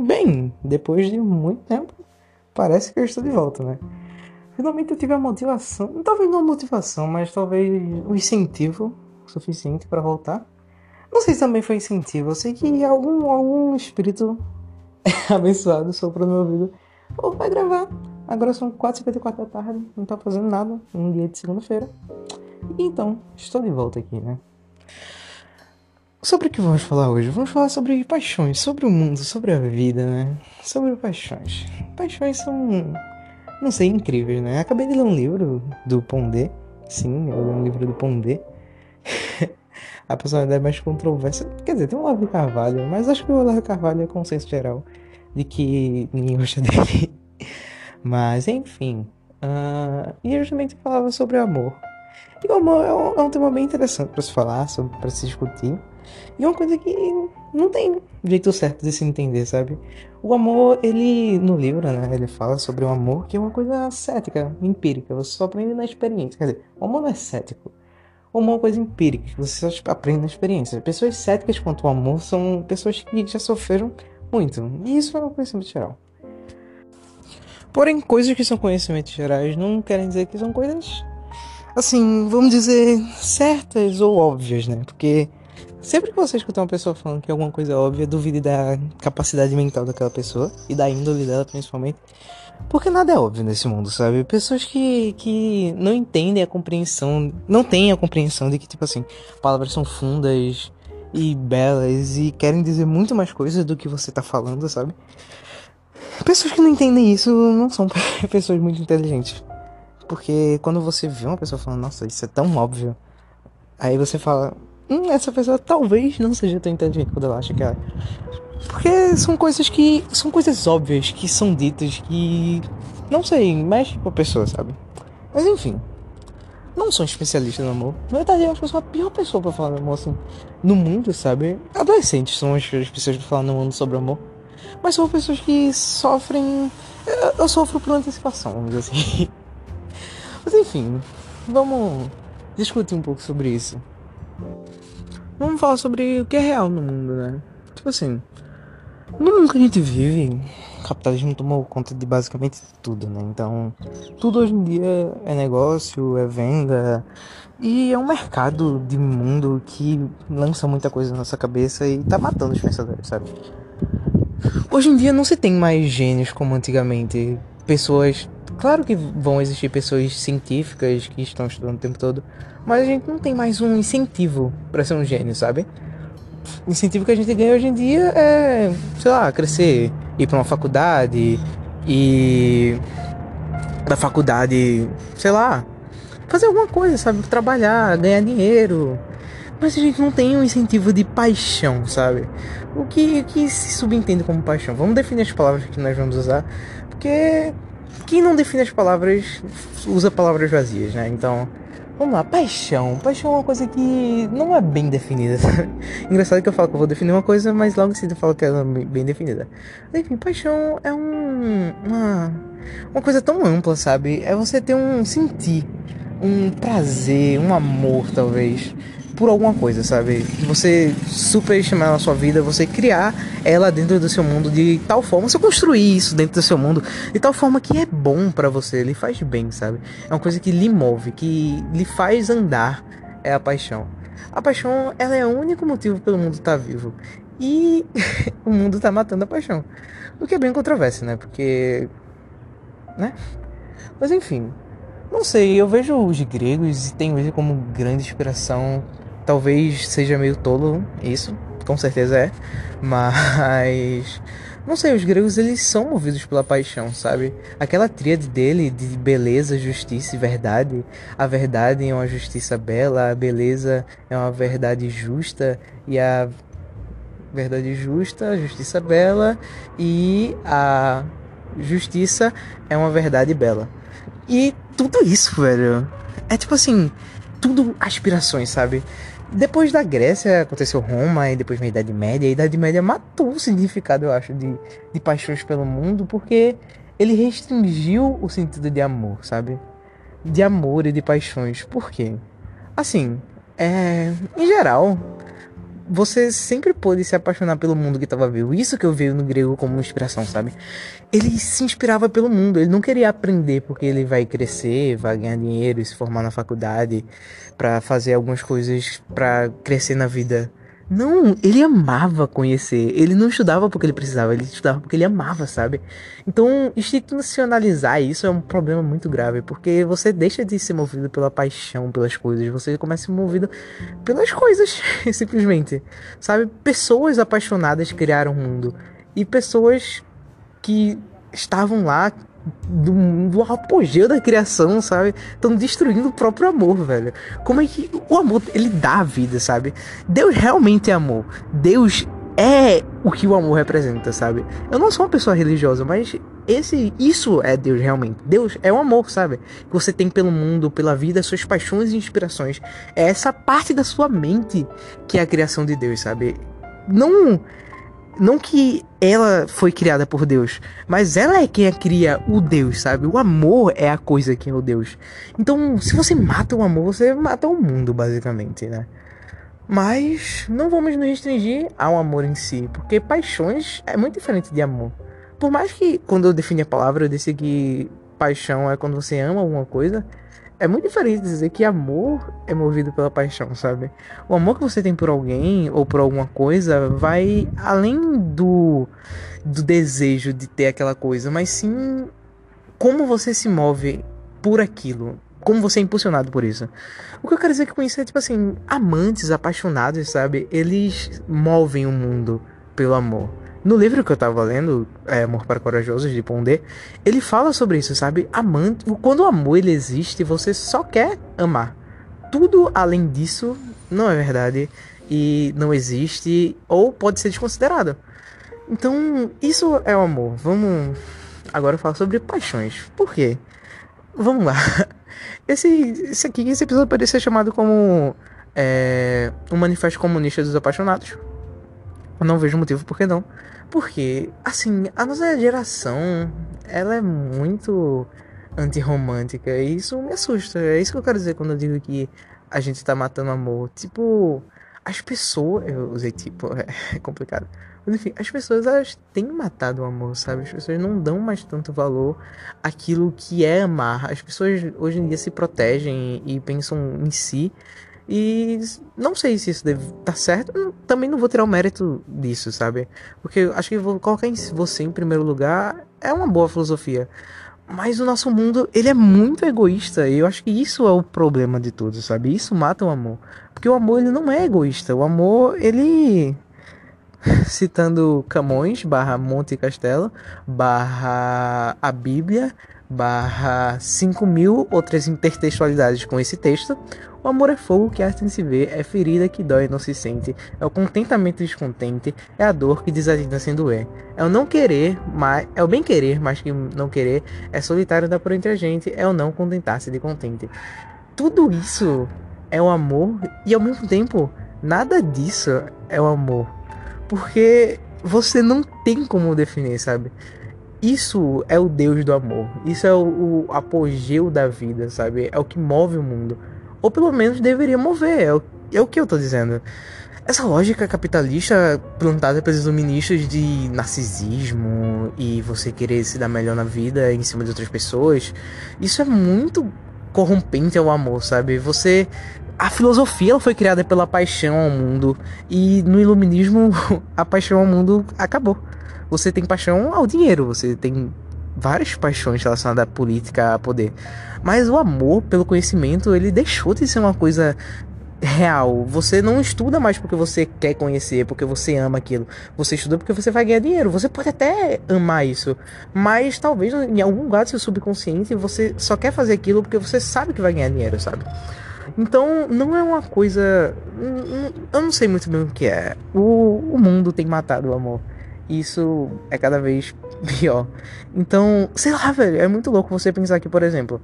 Bem, depois de muito tempo, parece que eu estou de volta, né? Finalmente eu tive a motivação, talvez não a motivação, mas talvez o incentivo suficiente para voltar. Não sei se também foi incentivo, eu sei que algum, algum espírito abençoado soprou no meu ouvido. Ou vai gravar. Agora são 4h54 da tarde, não tá fazendo nada, um dia de segunda-feira. Então, estou de volta aqui, né? Sobre o que vamos falar hoje? Vamos falar sobre paixões, sobre o mundo, sobre a vida, né? Sobre paixões. Paixões são, não sei, incríveis, né? Acabei de ler um livro do Pondé. Sim, eu li um livro do Pondé. a personalidade mais controversa. Quer dizer, tem um Olavo Carvalho, mas acho que o Olavo Carvalho é consenso geral de que ninguém gosta dele. mas, enfim. Uh, e eu justamente falava sobre amor. E o amor é um, é um tema bem interessante para se falar, para se discutir. E é uma coisa que não tem jeito certo de se entender, sabe? O amor, ele, no livro, né, ele fala sobre o amor que é uma coisa cética, empírica, você só aprende na experiência. Quer dizer, o amor não é cético. O amor é uma coisa empírica, você só aprende na experiência. Pessoas céticas quanto ao amor são pessoas que já sofreram muito. E isso é um conhecimento geral. Porém, coisas que são conhecimentos gerais não querem dizer que são coisas, assim, vamos dizer, certas ou óbvias, né? Porque Sempre que você escutar uma pessoa falando que alguma coisa é óbvia, duvide da capacidade mental daquela pessoa e da índole dela principalmente. Porque nada é óbvio nesse mundo, sabe? Pessoas que, que não entendem a compreensão, não têm a compreensão de que, tipo assim, palavras são fundas e belas e querem dizer muito mais coisas do que você tá falando, sabe? Pessoas que não entendem isso não são pessoas muito inteligentes. Porque quando você vê uma pessoa falando, nossa, isso é tão óbvio, aí você fala, hum, essa pessoa talvez não seja tão inteligente quando ela acha que é. Porque são coisas que. São coisas óbvias que são ditas que. Não sei, mexe com a pessoa, sabe? Mas enfim. Não sou especialista no amor. Na verdade, eu acho que eu sou a pior pessoa pra falar de amor, assim. No mundo, sabe? Adolescentes são as piores pessoas pra falar no mundo sobre amor. Mas são pessoas que sofrem. Eu, eu sofro por antecipação, vamos dizer assim. Mas enfim, vamos discutir um pouco sobre isso. Vamos falar sobre o que é real no mundo, né? Tipo assim, no mundo que a gente vive, o capitalismo tomou conta de basicamente tudo, né? Então, tudo hoje em dia é negócio, é venda e é um mercado de mundo que lança muita coisa na nossa cabeça e tá matando os pensadores, sabe? Hoje em dia não se tem mais gênios como antigamente, pessoas Claro que vão existir pessoas científicas que estão estudando o tempo todo, mas a gente não tem mais um incentivo para ser um gênio, sabe? O incentivo que a gente ganha hoje em dia é, sei lá, crescer, ir para uma faculdade e da faculdade, sei lá, fazer alguma coisa, sabe? Trabalhar, ganhar dinheiro. Mas a gente não tem um incentivo de paixão, sabe? O que, o que se subentende como paixão? Vamos definir as palavras que nós vamos usar, porque quem não define as palavras usa palavras vazias, né? Então, vamos lá, paixão. Paixão é uma coisa que não é bem definida. Engraçado que eu falo que eu vou definir uma coisa, mas logo em seguida eu falo que ela é bem definida. Enfim, paixão é um, uma, uma coisa tão ampla, sabe? É você ter um sentir, um prazer, um amor, talvez por alguma coisa, sabe? Você superestimar na sua vida, você criar ela dentro do seu mundo de tal forma, você construir isso dentro do seu mundo de tal forma que é bom para você, lhe faz bem, sabe? É uma coisa que lhe move, que lhe faz andar, é a paixão. A paixão, ela é o único motivo pelo mundo estar tá vivo. E o mundo está matando a paixão. O que é bem controverso, né? Porque. Né? Mas enfim. Não sei, eu vejo os gregos e tenho eles como grande inspiração Talvez seja meio tolo isso, com certeza é, mas não sei, os gregos eles são movidos pela paixão, sabe? Aquela tríade dele de beleza, justiça e verdade. A verdade é uma justiça bela, a beleza é uma verdade justa e a verdade justa, justiça bela e a justiça é uma verdade bela. E tudo isso, velho, é tipo assim, tudo aspirações, sabe? Depois da Grécia aconteceu Roma e depois a Idade Média. A Idade Média matou o significado, eu acho, de, de paixões pelo mundo, porque ele restringiu o sentido de amor, sabe? De amor e de paixões. Por quê? Assim, é, em geral, você sempre pôde se apaixonar pelo mundo que estava vivo. Isso que eu vejo no grego como inspiração, sabe? Ele se inspirava pelo mundo, ele não queria aprender porque ele vai crescer, vai ganhar dinheiro, se formar na faculdade, para fazer algumas coisas para crescer na vida. Não, ele amava conhecer. Ele não estudava porque ele precisava, ele estudava porque ele amava, sabe? Então, institucionalizar isso é um problema muito grave, porque você deixa de ser movido pela paixão pelas coisas, você começa a ser movido pelas coisas, simplesmente. Sabe? Pessoas apaixonadas criaram o mundo e pessoas que estavam lá do, do apogeu da criação, sabe? Estão destruindo o próprio amor, velho. Como é que o amor ele dá a vida, sabe? Deus realmente é amor. Deus é o que o amor representa, sabe? Eu não sou uma pessoa religiosa, mas esse isso é Deus realmente. Deus é o amor, sabe? Que você tem pelo mundo, pela vida, suas paixões e inspirações. É essa parte da sua mente que é a criação de Deus, sabe? Não não que ela foi criada por Deus, mas ela é quem cria o Deus, sabe? O amor é a coisa que é o Deus. Então, se você mata o amor, você mata o mundo, basicamente, né? Mas não vamos nos restringir ao amor em si, porque paixões é muito diferente de amor. Por mais que quando eu defini a palavra eu disse que paixão é quando você ama alguma coisa, é muito diferente dizer que amor é movido pela paixão, sabe? O amor que você tem por alguém ou por alguma coisa vai além do, do desejo de ter aquela coisa, mas sim como você se move por aquilo. Como você é impulsionado por isso. O que eu quero dizer com isso é, tipo assim, amantes, apaixonados, sabe? Eles movem o mundo pelo amor. No livro que eu tava lendo, é, Amor para Corajosos, de Pondé, ele fala sobre isso, sabe? Amante, quando o amor ele existe, você só quer amar. Tudo além disso não é verdade e não existe ou pode ser desconsiderado. Então, isso é o amor. Vamos agora falar sobre paixões. Por quê? Vamos lá. Esse, esse aqui, esse episódio pode ser chamado como é, um manifesto comunista dos apaixonados. Não vejo motivo por que não. Porque, assim, a nossa geração, ela é muito antirromântica e isso me assusta. É isso que eu quero dizer quando eu digo que a gente tá matando amor. Tipo, as pessoas. Eu usei tipo, é complicado. Mas enfim, as pessoas elas têm matado o amor, sabe? As pessoas não dão mais tanto valor àquilo que é amar. As pessoas hoje em dia se protegem e pensam em si e não sei se isso deve estar tá certo. Também não vou tirar o mérito disso, sabe? Porque acho que colocar você em primeiro lugar é uma boa filosofia. Mas o nosso mundo, ele é muito egoísta. E eu acho que isso é o problema de tudo, sabe? Isso mata o amor. Porque o amor, ele não é egoísta. O amor, ele... Citando Camões, barra Monte Castelo, barra a Bíblia, barra 5 mil outras intertextualidades com esse texto. O amor é fogo que arte em se ver, é ferida que dói e não se sente, é o contentamento descontente, é a dor que desatina sem doer. É o não querer, mas é o bem querer, mais que não querer, é solitário da por entre a gente, é o não contentar-se de contente. Tudo isso é o amor e ao mesmo tempo nada disso é o amor. Porque você não tem como definir, sabe? Isso é o Deus do amor. Isso é o, o apogeu da vida, sabe? É o que move o mundo. Ou pelo menos deveria mover, é o, é o que eu tô dizendo. Essa lógica capitalista plantada pelos iluministas de narcisismo e você querer se dar melhor na vida em cima de outras pessoas, isso é muito corrompente ao amor, sabe? Você a filosofia ela foi criada pela paixão ao mundo e no iluminismo a paixão ao mundo acabou. Você tem paixão ao dinheiro, você tem várias paixões relacionadas à política, a poder. Mas o amor pelo conhecimento, ele deixou de ser uma coisa real. Você não estuda mais porque você quer conhecer, porque você ama aquilo. Você estuda porque você vai ganhar dinheiro. Você pode até amar isso, mas talvez em algum lugar do seu subconsciente você só quer fazer aquilo porque você sabe que vai ganhar dinheiro, sabe? Então, não é uma coisa. Eu não sei muito bem o que é. O, o mundo tem matado o amor. Isso é cada vez pior. Então, sei lá, velho, é muito louco você pensar que, por exemplo,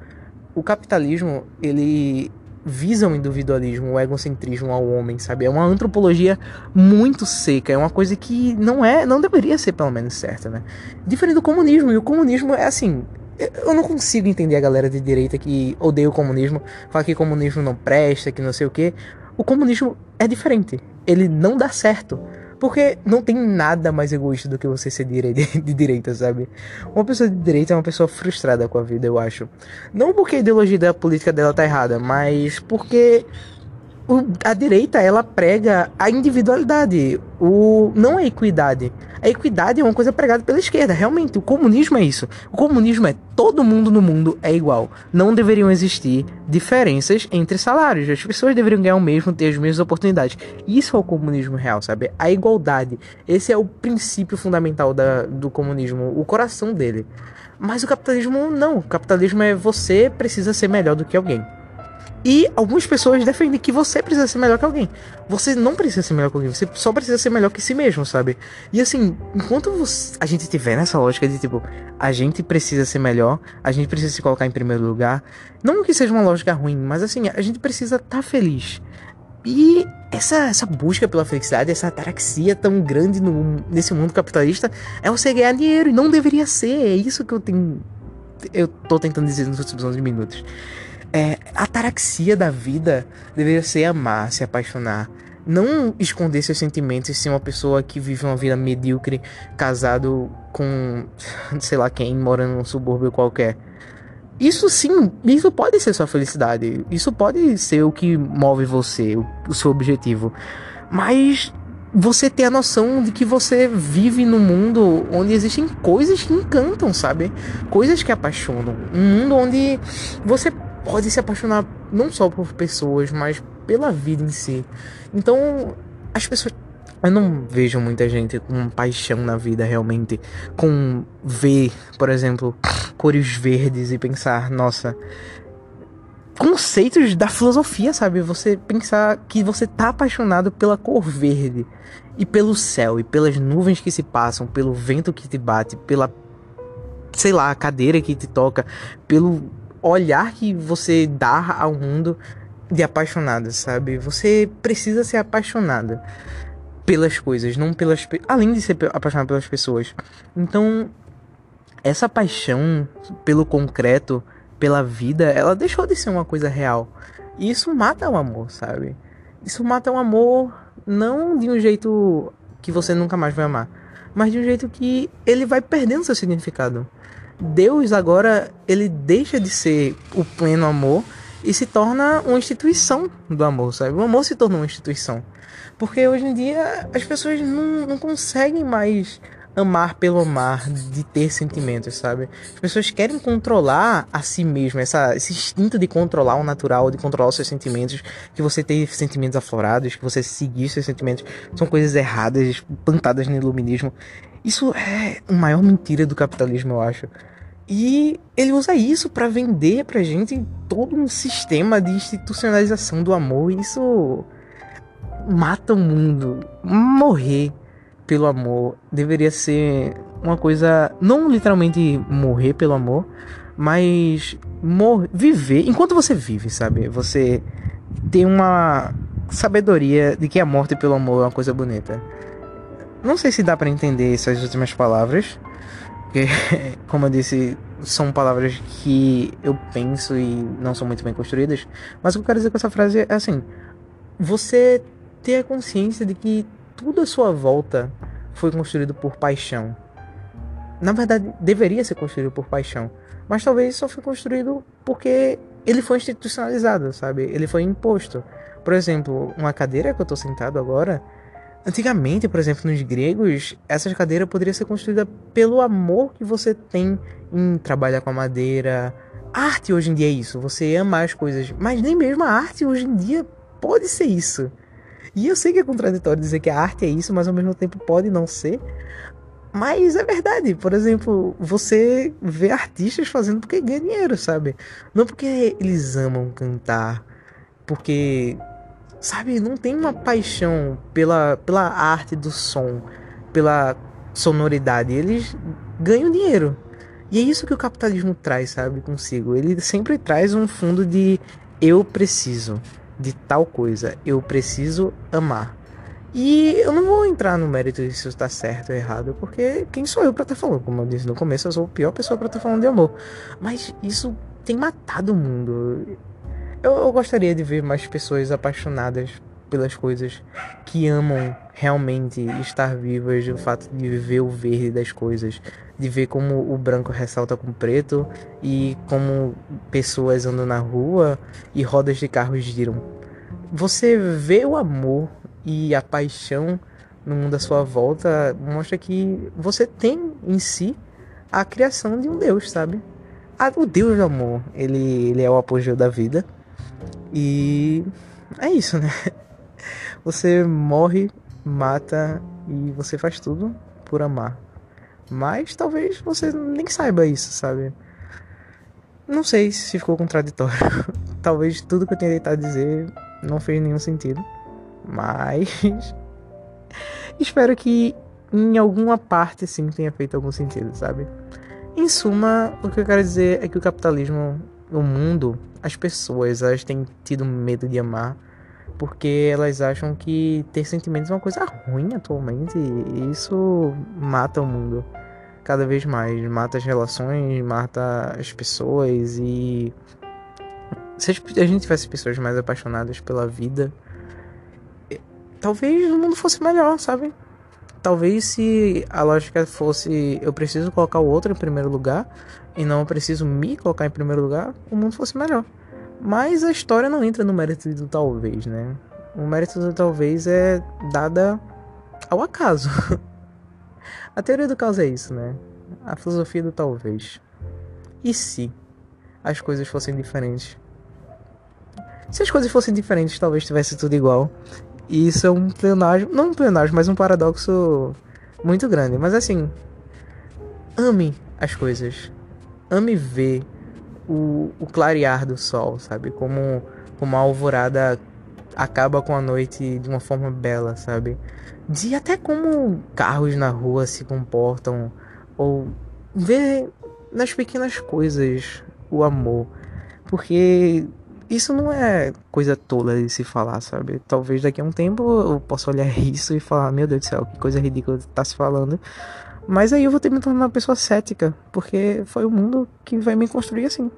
o capitalismo, ele visa o individualismo, o egocentrismo ao homem, sabe? É uma antropologia muito seca, é uma coisa que não é, não deveria ser pelo menos certa, né? Diferente do comunismo, e o comunismo é assim, eu não consigo entender a galera de direita que odeia o comunismo, fala que comunismo não presta, que não sei o que. O comunismo é diferente. ele não dá certo. Porque não tem nada mais egoísta do que você ser de, direita, sabe? Uma pessoa de direita é uma pessoa frustrada com a vida, eu acho. Não porque a ideologia da política dela tá errada, mas porque a direita ela prega a individualidade, o não a equidade. A equidade é uma coisa pregada pela esquerda, realmente. O comunismo é isso. O comunismo é todo mundo no mundo é igual. Não deveriam existir diferenças entre salários. As pessoas deveriam ganhar o mesmo, ter as mesmas oportunidades. Isso é o comunismo real, sabe? A igualdade. Esse é o princípio fundamental da, do comunismo, o coração dele. Mas o capitalismo não. O capitalismo é você precisa ser melhor do que alguém. E algumas pessoas defendem que você precisa ser melhor que alguém. Você não precisa ser melhor que alguém, você só precisa ser melhor que si mesmo, sabe? E assim, enquanto você, a gente tiver nessa lógica de tipo, a gente precisa ser melhor, a gente precisa se colocar em primeiro lugar, não que seja uma lógica ruim, mas assim, a gente precisa estar tá feliz. E essa, essa busca pela felicidade, essa ataraxia tão grande no, nesse mundo capitalista, é você ganhar dinheiro, e não deveria ser. É isso que eu tenho. Eu tô tentando dizer nos últimos 11 minutos. É, a ataraxia da vida deveria ser amar, se apaixonar. Não esconder seus sentimentos e ser uma pessoa que vive uma vida medíocre, casado com sei lá quem, morando num subúrbio qualquer. Isso sim, isso pode ser sua felicidade. Isso pode ser o que move você, o, o seu objetivo. Mas você ter a noção de que você vive num mundo onde existem coisas que encantam, sabe? Coisas que apaixonam. Um mundo onde você pode se apaixonar não só por pessoas, mas pela vida em si. Então, as pessoas. Eu não vejo muita gente com paixão na vida realmente. Com ver, por exemplo, cores verdes e pensar, nossa. Conceitos da filosofia, sabe? Você pensar que você tá apaixonado pela cor verde e pelo céu e pelas nuvens que se passam, pelo vento que te bate, pela sei lá, a cadeira que te toca, pelo olhar que você dá ao mundo de apaixonada, sabe? Você precisa ser apaixonada pelas coisas, não pelas além de ser apaixonado pelas pessoas. Então, essa paixão pelo concreto, pela vida, ela deixou de ser uma coisa real. E isso mata o amor, sabe? Isso mata o amor não de um jeito que você nunca mais vai amar, mas de um jeito que ele vai perdendo seu significado. Deus agora ele deixa de ser o pleno amor e se torna uma instituição do amor, sabe? O amor se tornou uma instituição. Porque hoje em dia as pessoas não, não conseguem mais amar pelo amar, de ter sentimentos, sabe? As pessoas querem controlar a si mesmo, essa, esse instinto de controlar o natural, de controlar os seus sentimentos, que você ter sentimentos aflorados, que você seguir seus sentimentos, são coisas erradas, plantadas no iluminismo. Isso é a maior mentira do capitalismo, eu acho. E ele usa isso para vender pra gente todo um sistema de institucionalização do amor. Isso mata o mundo. Morrer pelo amor deveria ser uma coisa. Não literalmente morrer pelo amor, mas mor viver. Enquanto você vive, sabe? Você tem uma sabedoria de que a morte pelo amor é uma coisa bonita. Não sei se dá para entender essas últimas palavras, porque, como eu disse, são palavras que eu penso e não são muito bem construídas. Mas o que eu quero dizer com essa frase é assim: você ter a consciência de que tudo à sua volta foi construído por paixão. Na verdade, deveria ser construído por paixão. Mas talvez só foi construído porque ele foi institucionalizado, sabe? Ele foi imposto. Por exemplo, uma cadeira que eu estou sentado agora Antigamente, por exemplo, nos gregos, essa cadeira poderia ser construída pelo amor que você tem em trabalhar com a madeira. Arte hoje em dia é isso, você ama as coisas, mas nem mesmo a arte hoje em dia pode ser isso. E eu sei que é contraditório dizer que a arte é isso, mas ao mesmo tempo pode não ser. Mas é verdade, por exemplo, você vê artistas fazendo porque ganha dinheiro, sabe? Não porque eles amam cantar, porque sabe, não tem uma paixão pela, pela arte do som, pela sonoridade. Eles ganham dinheiro. E é isso que o capitalismo traz, sabe, consigo. Ele sempre traz um fundo de eu preciso de tal coisa, eu preciso amar. E eu não vou entrar no mérito de se está certo ou errado, porque quem sou eu para estar tá falando? Como eu disse no começo, eu sou a pior pessoa para estar tá falando de amor. Mas isso tem matado o mundo. Eu, eu gostaria de ver mais pessoas apaixonadas pelas coisas, que amam realmente estar vivas, o fato de ver o verde das coisas, de ver como o branco ressalta com o preto e como pessoas andam na rua e rodas de carros giram. Você vê o amor e a paixão no mundo à sua volta mostra que você tem em si a criação de um Deus, sabe? o Deus do amor, ele, ele é o apogeu da vida. E é isso, né? Você morre, mata e você faz tudo por amar. Mas talvez você nem saiba isso, sabe? Não sei se ficou contraditório. talvez tudo que eu tenha tentado dizer não fez nenhum sentido. Mas espero que em alguma parte sim tenha feito algum sentido, sabe? Em suma, o que eu quero dizer é que o capitalismo, o mundo, as pessoas, elas têm tido medo de amar porque elas acham que ter sentimentos é uma coisa ruim atualmente e isso mata o mundo cada vez mais, mata as relações, mata as pessoas e se a gente tivesse pessoas mais apaixonadas pela vida, talvez o mundo fosse melhor, sabe? Talvez se a lógica fosse eu preciso colocar o outro em primeiro lugar e não preciso me colocar em primeiro lugar, o mundo fosse melhor. Mas a história não entra no mérito do talvez, né? O mérito do talvez é dada ao acaso. a teoria do caos é isso, né? A filosofia do talvez. E se as coisas fossem diferentes? Se as coisas fossem diferentes, talvez tivesse tudo igual. E isso é um pleonagem, não um pleonagem, mas um paradoxo muito grande. Mas assim, ame as coisas. Ame ver o, o clarear do sol, sabe? Como, como a alvorada acaba com a noite de uma forma bela, sabe? De até como carros na rua se comportam. Ou ver nas pequenas coisas o amor. Porque isso não é coisa tola de se falar, sabe? Talvez daqui a um tempo eu possa olhar isso e falar, meu Deus do céu, que coisa ridícula tá se falando. Mas aí eu vou ter que me tornar uma pessoa cética, porque foi o mundo que vai me construir assim.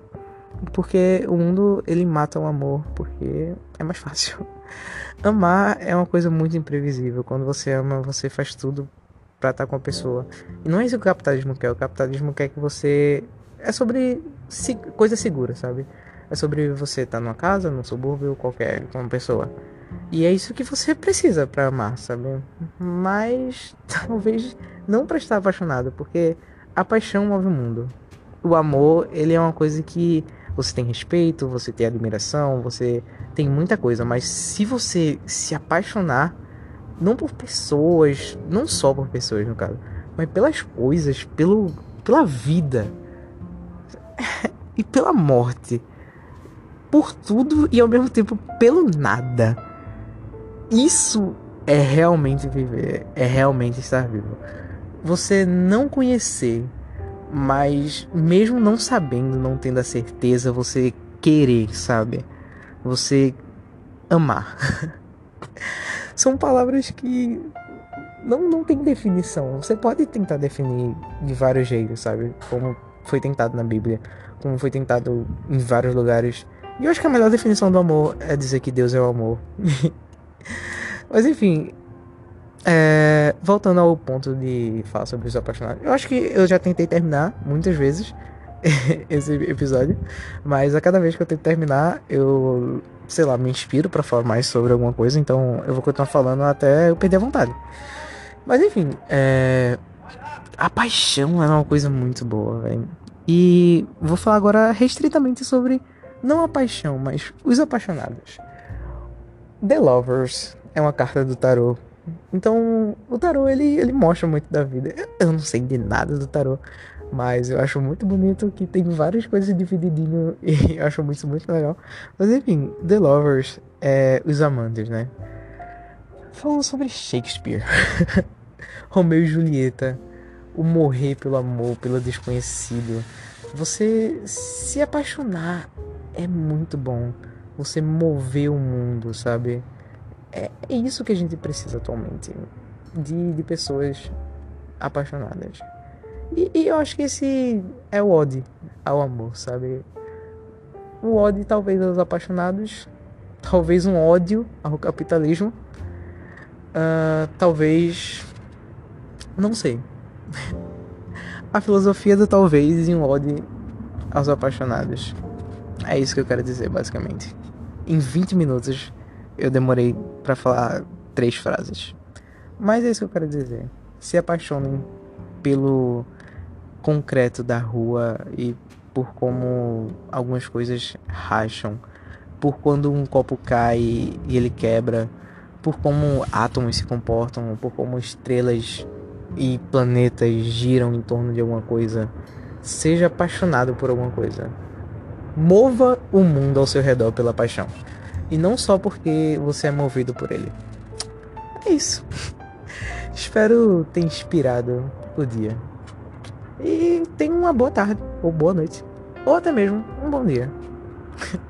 Porque o mundo ele mata o amor, porque é mais fácil. Amar é uma coisa muito imprevisível. Quando você ama, você faz tudo para estar com a pessoa. E não é isso que o capitalismo quer. O capitalismo quer que você é sobre coisa segura, sabe? É sobre você estar numa casa, num subúrbio, qualquer com uma pessoa. E é isso que você precisa para amar, sabe? Mas talvez não para estar apaixonado, porque a paixão move o mundo. O amor, ele é uma coisa que você tem respeito, você tem admiração, você tem muita coisa, mas se você se apaixonar não por pessoas, não só por pessoas no caso, mas pelas coisas, pelo pela vida e pela morte, por tudo e ao mesmo tempo pelo nada. Isso é realmente viver, é realmente estar vivo. Você não conhecer, mas mesmo não sabendo, não tendo a certeza, você querer, sabe? Você amar. São palavras que não, não tem definição. Você pode tentar definir de vários jeitos, sabe? Como foi tentado na Bíblia, como foi tentado em vários lugares e eu acho que a melhor definição do amor é dizer que Deus é o amor. Mas enfim, é, voltando ao ponto de falar sobre os apaixonados, eu acho que eu já tentei terminar muitas vezes esse episódio, mas a cada vez que eu tento terminar, eu, sei lá, me inspiro para falar mais sobre alguma coisa, então eu vou continuar falando até eu perder a vontade. Mas enfim, é, a paixão é uma coisa muito boa, velho. E vou falar agora restritamente sobre não a paixão, mas os apaixonados. The Lovers é uma carta do tarô. Então, o tarô ele, ele mostra muito da vida. Eu não sei de nada do tarô, mas eu acho muito bonito que tem várias coisas divididinho e eu acho muito, muito legal. Mas enfim, The Lovers é os amantes, né? Falando sobre Shakespeare, Romeu e Julieta, o morrer pelo amor, pelo desconhecido. Você se apaixonar é muito bom. Você mover o mundo, sabe? É, é isso que a gente precisa atualmente. De, de pessoas apaixonadas. E, e, eu acho que esse é o ode ao amor, sabe? O ode talvez aos apaixonados talvez um ódio ao capitalismo, uh, talvez. Não sei. A filosofia do talvez e um ódio aos apaixonados. É isso que eu quero dizer, basicamente. Em 20 minutos eu demorei para falar três frases. Mas é isso que eu quero dizer. Se apaixonem pelo concreto da rua e por como algumas coisas racham, por quando um copo cai e ele quebra, por como átomos se comportam, por como estrelas e planetas giram em torno de alguma coisa. Seja apaixonado por alguma coisa. Mova o mundo ao seu redor pela paixão. E não só porque você é movido por ele. É isso. Espero ter inspirado o dia. E tenha uma boa tarde, ou boa noite, ou até mesmo um bom dia.